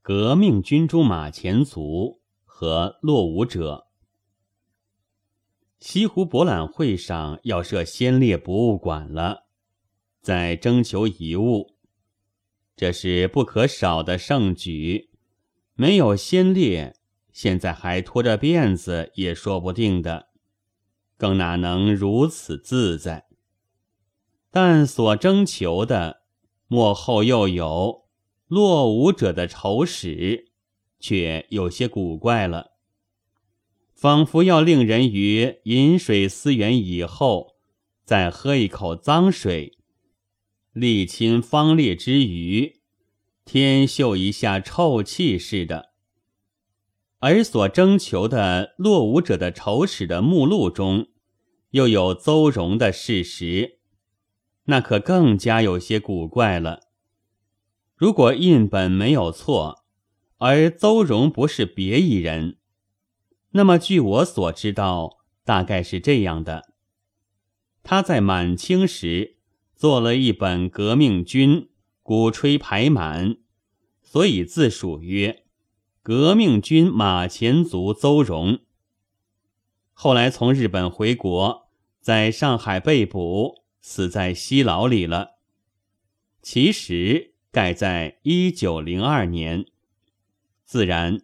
革命军中马前卒和落伍者。西湖博览会上要设先烈博物馆了，在征求遗物，这是不可少的盛举。没有先烈，现在还拖着辫子也说不定的，更哪能如此自在？但所征求的幕后又有落伍者的丑史，却有些古怪了。仿佛要令人于饮水思源以后，再喝一口脏水，沥清方烈之余，添嗅一下臭气似的。而所征求的落伍者的丑史的目录中，又有邹容的事实，那可更加有些古怪了。如果印本没有错，而邹容不是别一人。那么，据我所知道，大概是这样的：他在满清时做了一本革命军，鼓吹排满，所以自属曰“革命军马前卒邹容”。后来从日本回国，在上海被捕，死在西牢里了。其实盖在一九零二年，自然。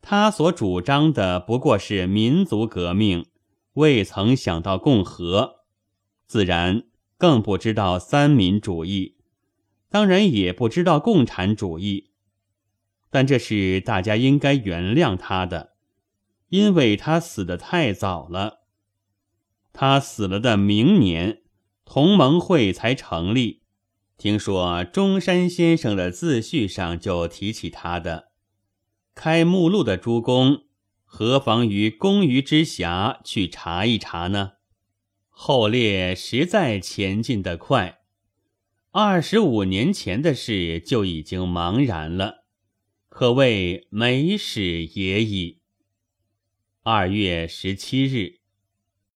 他所主张的不过是民族革命，未曾想到共和，自然更不知道三民主义，当然也不知道共产主义。但这是大家应该原谅他的，因为他死得太早了。他死了的明年，同盟会才成立。听说中山先生的自序上就提起他的。开目录的诸公，何妨于公余之暇去查一查呢？后列实在前进得快，二十五年前的事就已经茫然了，可谓美史也已。二月十七日。